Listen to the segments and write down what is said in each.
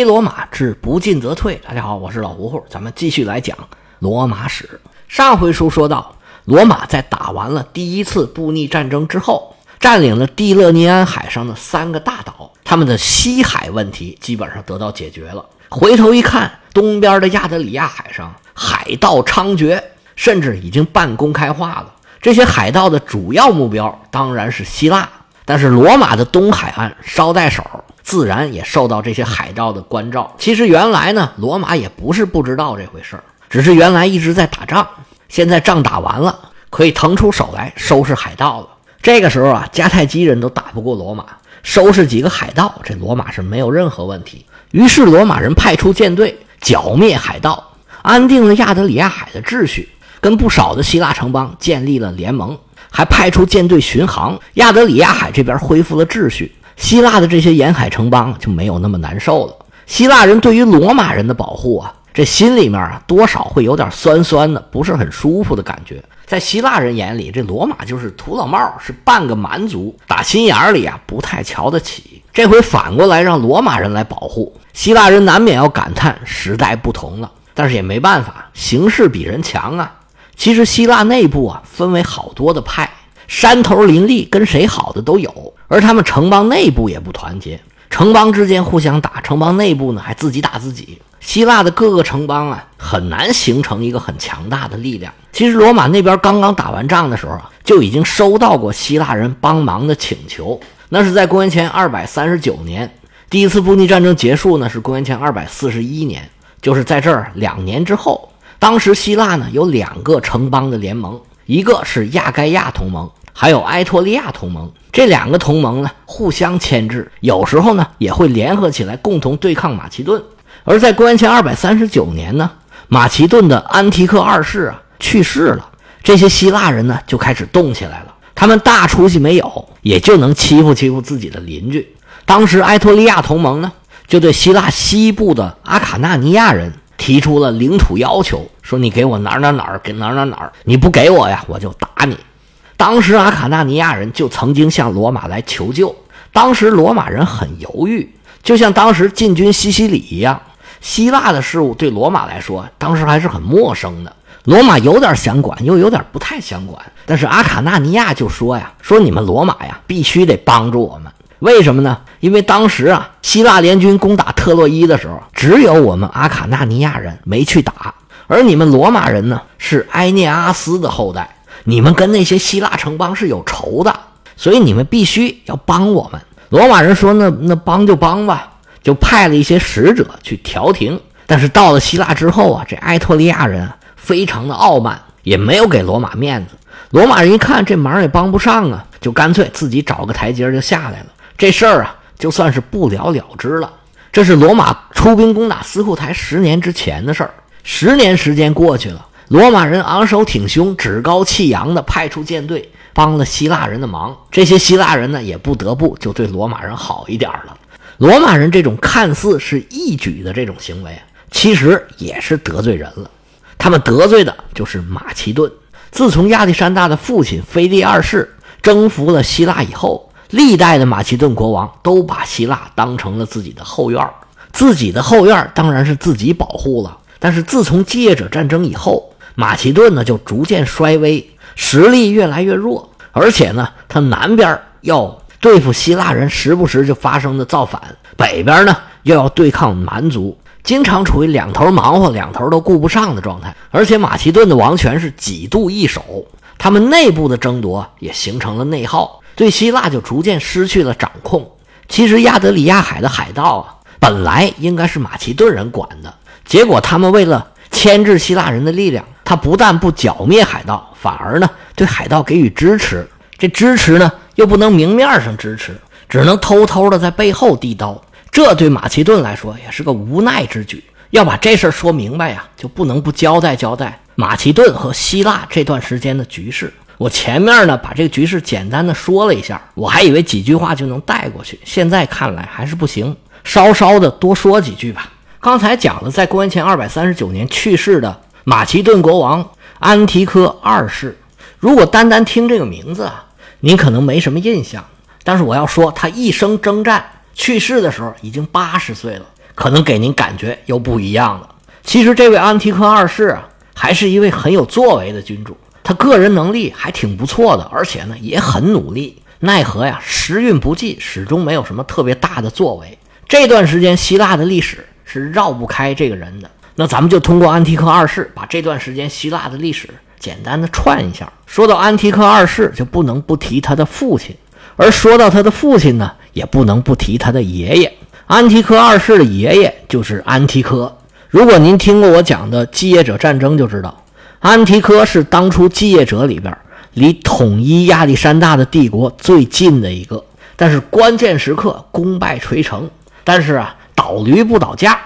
飞罗马之不进则退。大家好，我是老胡胡，咱们继续来讲罗马史。上回书说到，罗马在打完了第一次布匿战争之后，占领了蒂勒尼安海上的三个大岛，他们的西海问题基本上得到解决了。回头一看，东边的亚得里亚海上海盗猖獗，甚至已经半公开化了。这些海盗的主要目标当然是希腊，但是罗马的东海岸捎带手。自然也受到这些海盗的关照。其实原来呢，罗马也不是不知道这回事儿，只是原来一直在打仗。现在仗打完了，可以腾出手来收拾海盗了。这个时候啊，迦太基人都打不过罗马，收拾几个海盗，这罗马是没有任何问题。于是罗马人派出舰队剿灭海盗，安定了亚得里亚海的秩序，跟不少的希腊城邦建立了联盟，还派出舰队巡航。亚得里亚海这边恢复了秩序。希腊的这些沿海城邦就没有那么难受了。希腊人对于罗马人的保护啊，这心里面啊多少会有点酸酸的，不是很舒服的感觉。在希腊人眼里，这罗马就是土老帽，是半个蛮族，打心眼里啊不太瞧得起。这回反过来让罗马人来保护，希腊人难免要感叹时代不同了。但是也没办法，形势比人强啊。其实希腊内部啊分为好多的派。山头林立，跟谁好的都有，而他们城邦内部也不团结，城邦之间互相打，城邦内部呢还自己打自己。希腊的各个城邦啊，很难形成一个很强大的力量。其实罗马那边刚刚打完仗的时候啊，就已经收到过希腊人帮忙的请求，那是在公元前二百三十九年，第一次布匿战争结束呢是公元前二百四十一年，就是在这儿两年之后。当时希腊呢有两个城邦的联盟，一个是亚该亚同盟。还有埃托利亚同盟，这两个同盟呢互相牵制，有时候呢也会联合起来共同对抗马其顿。而在公元前二百三十九年呢，马其顿的安提克二世啊去世了，这些希腊人呢就开始动起来了。他们大出息没有，也就能欺负欺负自己的邻居。当时埃托利亚同盟呢就对希腊西部的阿卡纳尼亚人提出了领土要求，说你给我哪儿哪儿哪儿，给哪儿哪儿哪儿，你不给我呀，我就打你。当时阿卡纳尼亚人就曾经向罗马来求救，当时罗马人很犹豫，就像当时进军西西里一样。希腊的事物对罗马来说，当时还是很陌生的。罗马有点想管，又有点不太想管。但是阿卡纳尼亚就说呀：“说你们罗马呀，必须得帮助我们。为什么呢？因为当时啊，希腊联军攻打特洛伊的时候，只有我们阿卡纳尼亚人没去打，而你们罗马人呢，是埃涅阿斯的后代。”你们跟那些希腊城邦是有仇的，所以你们必须要帮我们。罗马人说：“那那帮就帮吧。”就派了一些使者去调停。但是到了希腊之后啊，这埃托利亚人非常的傲慢，也没有给罗马面子。罗马人一看这忙也帮不上啊，就干脆自己找个台阶就下来了。这事儿啊，就算是不了了之了。这是罗马出兵攻打斯库台十年之前的事儿。十年时间过去了。罗马人昂首挺胸、趾高气扬地派出舰队，帮了希腊人的忙。这些希腊人呢，也不得不就对罗马人好一点了。罗马人这种看似是义举的这种行为，其实也是得罪人了。他们得罪的就是马其顿。自从亚历山大的父亲腓力二世征服了希腊以后，历代的马其顿国王都把希腊当成了自己的后院自己的后院当然是自己保护了。但是自从继业者战争以后，马其顿呢就逐渐衰微，实力越来越弱，而且呢，他南边要对付希腊人，时不时就发生的造反；北边呢又要对抗蛮族，经常处于两头忙活、两头都顾不上的状态。而且马其顿的王权是几度易手，他们内部的争夺也形成了内耗，对希腊就逐渐失去了掌控。其实亚得里亚海的海盗啊，本来应该是马其顿人管的，结果他们为了牵制希腊人的力量。他不但不剿灭海盗，反而呢对海盗给予支持。这支持呢又不能明面上支持，只能偷偷的在背后递刀。这对马其顿来说也是个无奈之举。要把这事说明白呀，就不能不交代交代马其顿和希腊这段时间的局势。我前面呢把这个局势简单的说了一下，我还以为几句话就能带过去，现在看来还是不行，稍稍的多说几句吧。刚才讲了，在公元前二百三十九年去世的。马其顿国王安提柯二世，如果单单听这个名字啊，您可能没什么印象。但是我要说，他一生征战，去世的时候已经八十岁了，可能给您感觉又不一样了。其实这位安提柯二世啊，还是一位很有作为的君主，他个人能力还挺不错的，而且呢也很努力。奈何呀，时运不济，始终没有什么特别大的作为。这段时间希腊的历史是绕不开这个人的。那咱们就通过安提柯二世，把这段时间希腊的历史简单的串一下。说到安提柯二世，就不能不提他的父亲，而说到他的父亲呢，也不能不提他的爷爷。安提柯二世的爷爷就是安提柯。如果您听过我讲的继业者战争，就知道安提柯是当初继业者里边。离统一亚历山大的帝国最近的一个，但是关键时刻功败垂成。但是啊，老驴不倒架，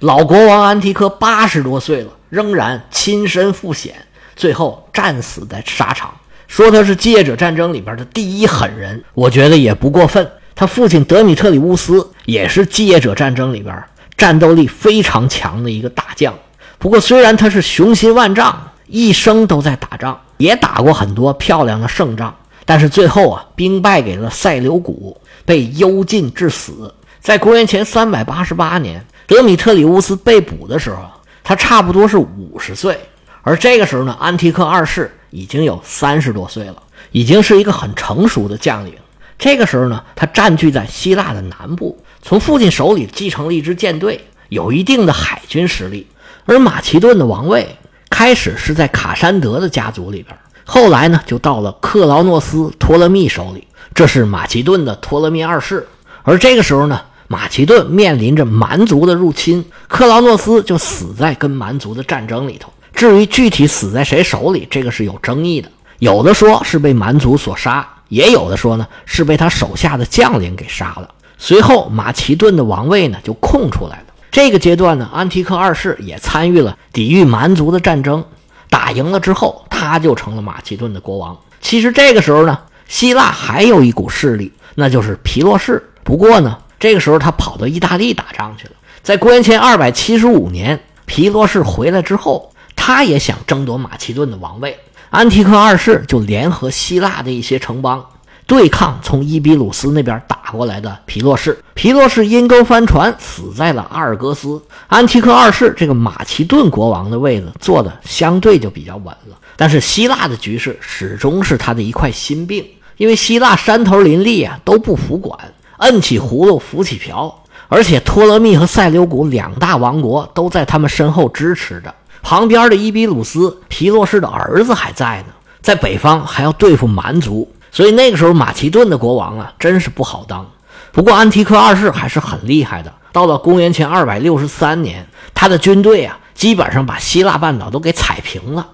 老国王安提柯八十多岁了，仍然亲身赴险，最后战死在沙场。说他是继业者战争里边的第一狠人，我觉得也不过分。他父亲德米特里乌斯也是继业者战争里边战斗力非常强的一个大将。不过，虽然他是雄心万丈，一生都在打仗。也打过很多漂亮的胜仗，但是最后啊，兵败给了塞琉古，被幽禁致死。在公元前三百八十八年，德米特里乌斯被捕的时候，他差不多是五十岁，而这个时候呢，安提克二世已经有三十多岁了，已经是一个很成熟的将领。这个时候呢，他占据在希腊的南部，从父亲手里继承了一支舰队，有一定的海军实力，而马其顿的王位。开始是在卡山德的家族里边，后来呢就到了克劳诺斯托勒密手里，这是马其顿的托勒密二世。而这个时候呢，马其顿面临着蛮族的入侵，克劳诺斯就死在跟蛮族的战争里头。至于具体死在谁手里，这个是有争议的，有的说是被蛮族所杀，也有的说呢是被他手下的将领给杀了。随后马其顿的王位呢就空出来了。这个阶段呢，安提柯二世也参与了抵御蛮族的战争，打赢了之后，他就成了马其顿的国王。其实这个时候呢，希腊还有一股势力，那就是皮洛士。不过呢，这个时候他跑到意大利打仗去了。在公元前二百七十五年，皮洛士回来之后，他也想争夺马其顿的王位。安提柯二世就联合希腊的一些城邦。对抗从伊比鲁斯那边打过来的皮洛士，皮洛士阴沟翻船，死在了阿尔戈斯。安提柯二世这个马其顿国王的位子坐的相对就比较稳了，但是希腊的局势始终是他的一块心病，因为希腊山头林立啊，都不服管，摁起葫芦浮起瓢，而且托勒密和塞琉古两大王国都在他们身后支持着，旁边的伊比鲁斯皮洛士的儿子还在呢，在北方还要对付蛮族。所以那个时候，马其顿的国王啊，真是不好当。不过安提柯二世还是很厉害的。到了公元前二百六十三年，他的军队啊，基本上把希腊半岛都给踩平了。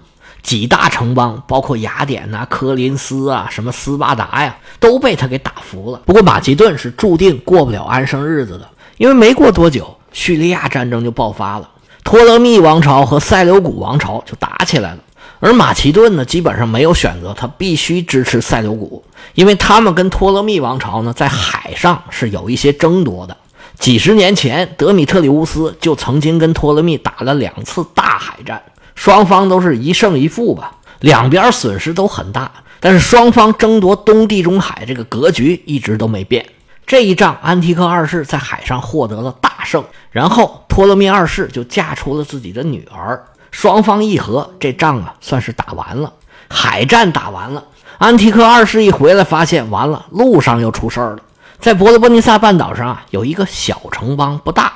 几大城邦，包括雅典呐、科林斯啊、什么斯巴达呀，都被他给打服了。不过马其顿是注定过不了安生日子的，因为没过多久，叙利亚战争就爆发了，托勒密王朝和塞琉古王朝就打起来了。而马其顿呢，基本上没有选择，他必须支持塞琉古，因为他们跟托勒密王朝呢，在海上是有一些争夺的。几十年前，德米特里乌斯就曾经跟托勒密打了两次大海战，双方都是一胜一负吧，两边损失都很大，但是双方争夺东地中海这个格局一直都没变。这一仗，安提柯二世在海上获得了大胜，然后托勒密二世就嫁出了自己的女儿。双方议和，这仗啊算是打完了，海战打完了。安提柯二世一回来，发现完了，路上又出事儿了。在伯罗奔尼撒半岛上啊，有一个小城邦，不大，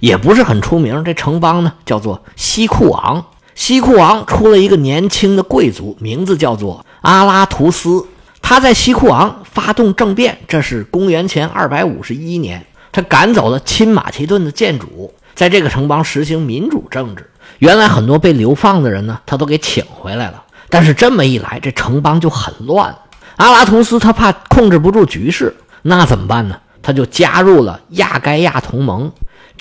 也不是很出名。这城邦呢，叫做西库昂。西库昂出了一个年轻的贵族，名字叫做阿拉图斯。他在西库昂发动政变，这是公元前二百五十一年。他赶走了亲马其顿的建主，在这个城邦实行民主政治。原来很多被流放的人呢，他都给请回来了。但是这么一来，这城邦就很乱。阿拉图斯他怕控制不住局势，那怎么办呢？他就加入了亚该亚同盟。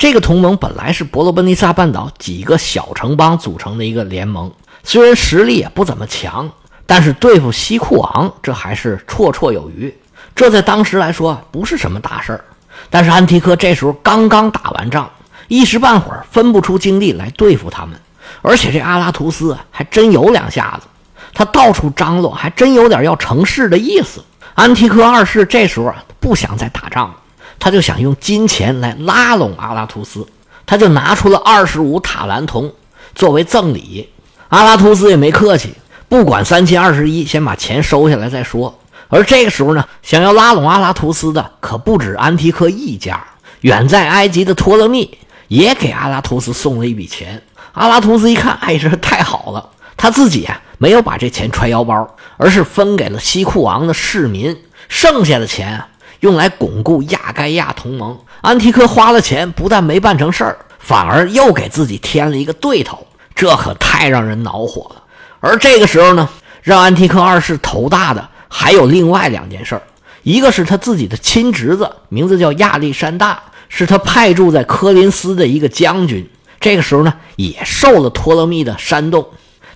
这个同盟本来是伯罗奔尼撒半岛几个小城邦组成的一个联盟，虽然实力也不怎么强，但是对付西库昂这还是绰绰有余。这在当时来说不是什么大事儿。但是安提柯这时候刚刚打完仗。一时半会儿分不出精力来对付他们，而且这阿拉图斯还真有两下子，他到处张罗，还真有点要成事的意思。安提柯二世这时候不想再打仗了，他就想用金钱来拉拢阿拉图斯。他就拿出了二十五塔兰铜作为赠礼。阿拉图斯也没客气，不管三七二十一，先把钱收下来再说。而这个时候呢，想要拉拢阿拉图斯的可不止安提柯一家，远在埃及的托勒密也给阿拉图斯送了一笔钱。阿拉图斯一看，哎，这太好了！他自己啊没有把这钱揣腰包，而是分给了西库王的市民，剩下的钱啊用来巩固亚该亚同盟。安提柯花了钱，不但没办成事儿，反而又给自己添了一个对头。这可太让人恼火了。而这个时候呢，让安提柯二世头大的还有另外两件事一个是他自己的亲侄子，名字叫亚历山大，是他派驻在科林斯的一个将军。这个时候呢，也受了托勒密的煽动，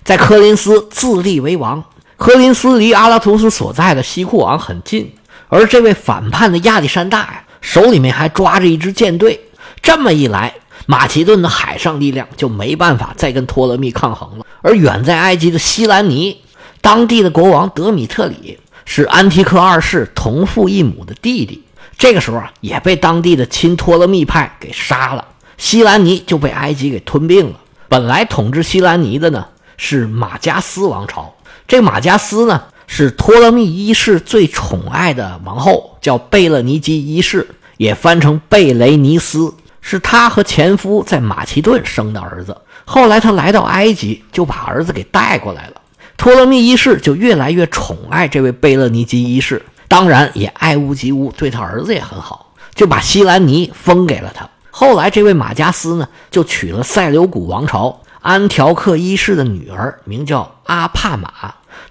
在科林斯自立为王。科林斯离阿拉图斯所在的西库王很近，而这位反叛的亚历山大呀，手里面还抓着一支舰队。这么一来，马其顿的海上力量就没办法再跟托勒密抗衡了。而远在埃及的西兰尼，当地的国王德米特里是安提柯二世同父异母的弟弟，这个时候啊也被当地的亲托勒密派给杀了，西兰尼就被埃及给吞并了。本来统治西兰尼的呢是马加斯王朝，这马加斯呢是托勒密一世最宠爱的王后，叫贝勒尼基一世，也翻成贝雷尼斯。是他和前夫在马其顿生的儿子，后来他来到埃及，就把儿子给带过来了。托勒密一世就越来越宠爱这位贝勒尼基一世，当然也爱屋及乌，对他儿子也很好，就把西兰尼封给了他。后来这位马加斯呢，就娶了塞琉古王朝安条克一世的女儿，名叫阿帕玛，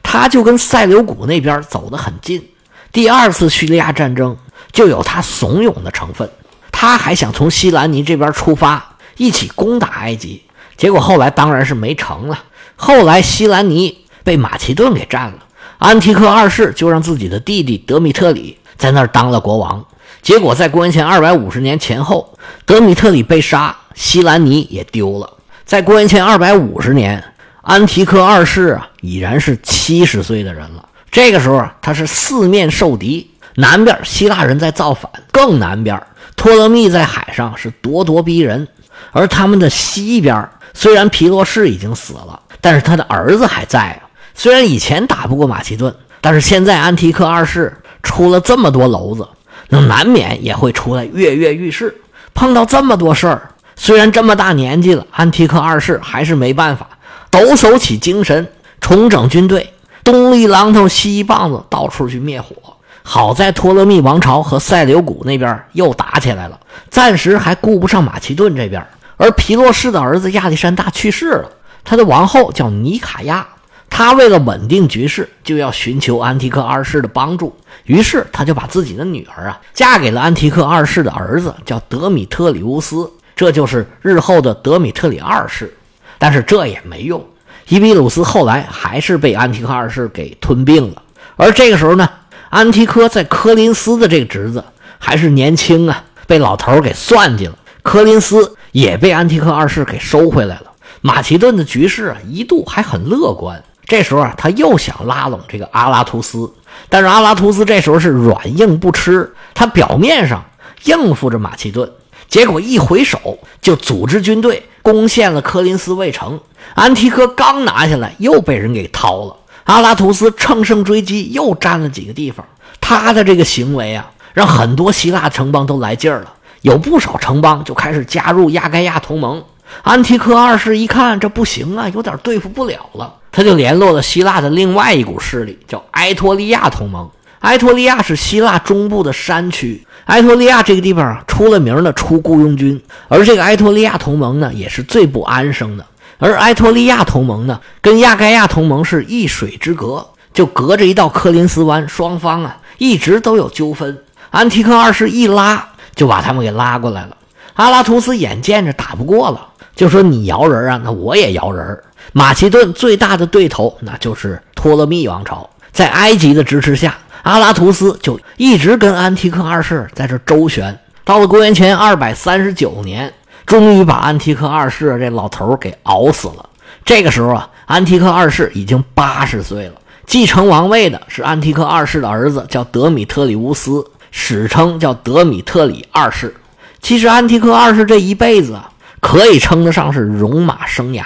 他就跟塞琉古那边走得很近。第二次叙利亚战争就有他怂恿的成分。他还想从西兰尼这边出发，一起攻打埃及，结果后来当然是没成了。后来西兰尼被马其顿给占了，安提柯二世就让自己的弟弟德米特里在那儿当了国王。结果在公元前二百五十年前后，德米特里被杀，西兰尼也丢了。在公元前二百五十年，安提柯二世啊已然是七十岁的人了。这个时候啊，他是四面受敌，南边希腊人在造反，更南边。托勒密在海上是咄咄逼人，而他们的西边虽然皮洛士已经死了，但是他的儿子还在啊。虽然以前打不过马其顿，但是现在安提克二世出了这么多娄子，那难免也会出来跃跃欲试。碰到这么多事儿，虽然这么大年纪了，安提克二世还是没办法，抖擞起精神，重整军队，东一榔头西一棒子，到处去灭火。好在托勒密王朝和塞琉古那边又打起来了，暂时还顾不上马其顿这边。而皮洛士的儿子亚历山大去世了，他的王后叫尼卡亚，他为了稳定局势，就要寻求安提克二世的帮助。于是他就把自己的女儿啊嫁给了安提克二世的儿子，叫德米特里乌斯，这就是日后的德米特里二世。但是这也没用，伊比鲁斯后来还是被安提克二世给吞并了。而这个时候呢？安提柯在科林斯的这个侄子还是年轻啊，被老头给算计了。科林斯也被安提柯二世给收回来了。马其顿的局势啊，一度还很乐观。这时候啊，他又想拉拢这个阿拉图斯，但是阿拉图斯这时候是软硬不吃。他表面上应付着马其顿，结果一回手就组织军队攻陷了科林斯卫城。安提柯刚拿下来，又被人给掏了。阿拉图斯乘胜追击，又占了几个地方。他的这个行为啊，让很多希腊城邦都来劲儿了，有不少城邦就开始加入亚该亚同盟。安提柯二世一看这不行啊，有点对付不了了，他就联络了希腊的另外一股势力，叫埃托利亚同盟。埃托利亚是希腊中部的山区，埃托利亚这个地方啊，出了名的出雇佣军，而这个埃托利亚同盟呢，也是最不安生的。而埃托利亚同盟呢，跟亚该亚同盟是一水之隔，就隔着一道科林斯湾，双方啊一直都有纠纷。安提柯二世一拉就把他们给拉过来了。阿拉图斯眼见着打不过了，就说：“你摇人啊，那我也摇人。”马其顿最大的对头那就是托勒密王朝，在埃及的支持下，阿拉图斯就一直跟安提克二世在这周旋。到了公元前二百三十九年。终于把安提克二世这老头给熬死了。这个时候啊，安提克二世已经八十岁了。继承王位的是安提克二世的儿子，叫德米特里乌斯，史称叫德米特里二世。其实安提克二世这一辈子啊，可以称得上是戎马生涯。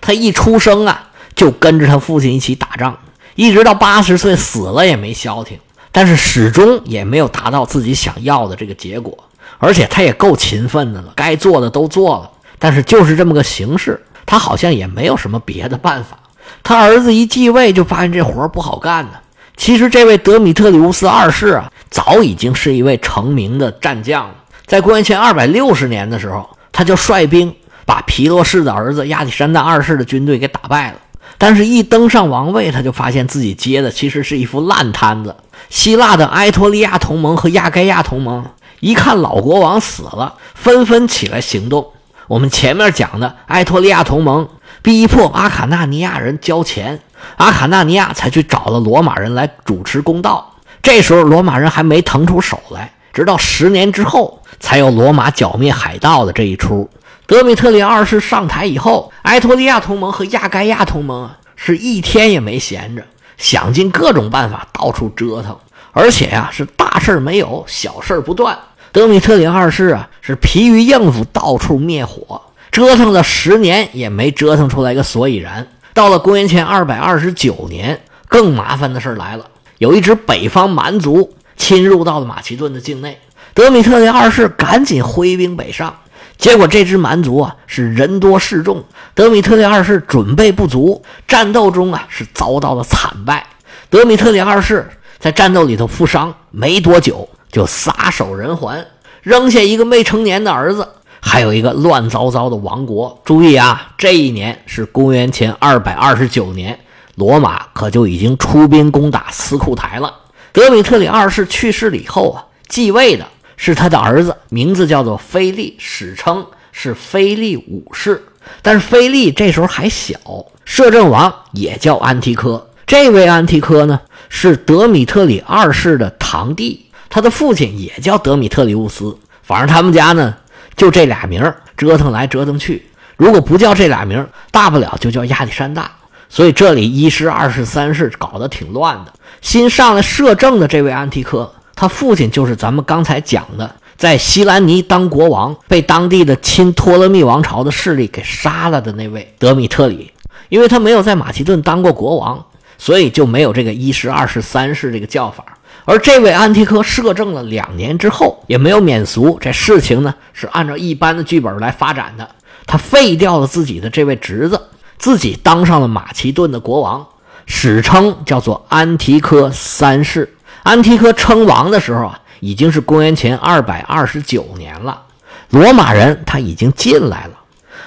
他一出生啊，就跟着他父亲一起打仗，一直到八十岁死了也没消停。但是始终也没有达到自己想要的这个结果，而且他也够勤奋的了，该做的都做了。但是就是这么个形式，他好像也没有什么别的办法。他儿子一继位，就发现这活不好干呢。其实这位德米特里乌斯二世啊，早已经是一位成名的战将了。在公元前二百六十年的时候，他就率兵把皮洛士的儿子亚历山大二世的军队给打败了。但是，一登上王位，他就发现自己接的其实是一副烂摊子。希腊的埃托利亚同盟和亚该亚同盟一看老国王死了，纷纷起来行动。我们前面讲的埃托利亚同盟逼迫阿卡纳尼亚人交钱，阿卡纳尼亚才去找了罗马人来主持公道。这时候罗马人还没腾出手来，直到十年之后才有罗马剿灭海盗的这一出。德米特里二世上台以后，埃托利亚同盟和亚该亚同盟啊，是一天也没闲着。想尽各种办法，到处折腾，而且呀，是大事没有，小事不断。德米特里二世啊，是疲于应付，到处灭火，折腾了十年也没折腾出来个所以然。到了公元前二百二十九年，更麻烦的事来了，有一支北方蛮族侵入到了马其顿的境内，德米特里二世赶紧挥兵北上。结果这支蛮族啊是人多势众，德米特里二世准备不足，战斗中啊是遭到了惨败。德米特里二世在战斗里头负伤，没多久就撒手人寰，扔下一个未成年的儿子，还有一个乱糟糟的王国。注意啊，这一年是公元前二百二十九年，罗马可就已经出兵攻打斯库台了。德米特里二世去世了以后啊，继位的。是他的儿子，名字叫做菲利，史称是菲利五世。但是菲利这时候还小，摄政王也叫安提柯。这位安提柯呢，是德米特里二世的堂弟，他的父亲也叫德米特里乌斯。反正他们家呢，就这俩名折腾来折腾去。如果不叫这俩名大不了就叫亚历山大。所以这里一世、二世、三世搞得挺乱的。新上来摄政的这位安提柯。他父亲就是咱们刚才讲的，在西兰尼当国王，被当地的亲托勒密王朝的势力给杀了的那位德米特里。因为他没有在马其顿当过国王，所以就没有这个一世、二世、三世这个叫法。而这位安提柯摄政了两年之后，也没有免俗。这事情呢是按照一般的剧本来发展的。他废掉了自己的这位侄子，自己当上了马其顿的国王，史称叫做安提柯三世。安提柯称王的时候啊，已经是公元前二百二十九年了。罗马人他已经进来了，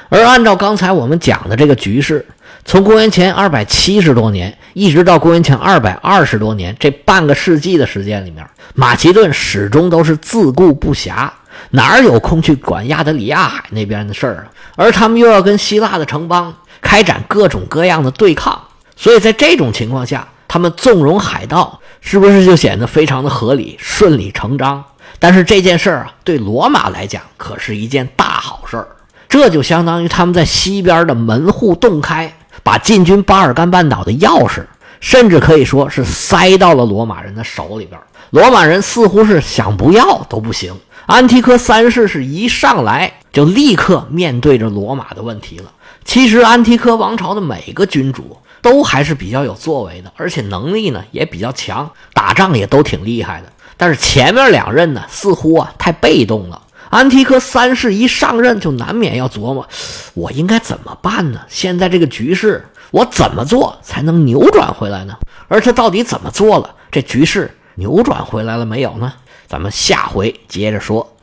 而按照刚才我们讲的这个局势，从公元前二百七十多年一直到公元前二百二十多年，这半个世纪的时间里面，马其顿始终都是自顾不暇，哪有空去管亚得里亚海那边的事儿啊？而他们又要跟希腊的城邦开展各种各样的对抗，所以在这种情况下，他们纵容海盗。是不是就显得非常的合理、顺理成章？但是这件事儿啊，对罗马来讲可是一件大好事儿。这就相当于他们在西边的门户洞开，把进军巴尔干半岛的钥匙，甚至可以说是塞到了罗马人的手里边。罗马人似乎是想不要都不行。安提柯三世是一上来就立刻面对着罗马的问题了。其实安提柯王朝的每个君主。都还是比较有作为的，而且能力呢也比较强，打仗也都挺厉害的。但是前面两任呢，似乎啊太被动了。安提柯三世一上任，就难免要琢磨，我应该怎么办呢？现在这个局势，我怎么做才能扭转回来呢？而他到底怎么做了？这局势扭转回来了没有呢？咱们下回接着说。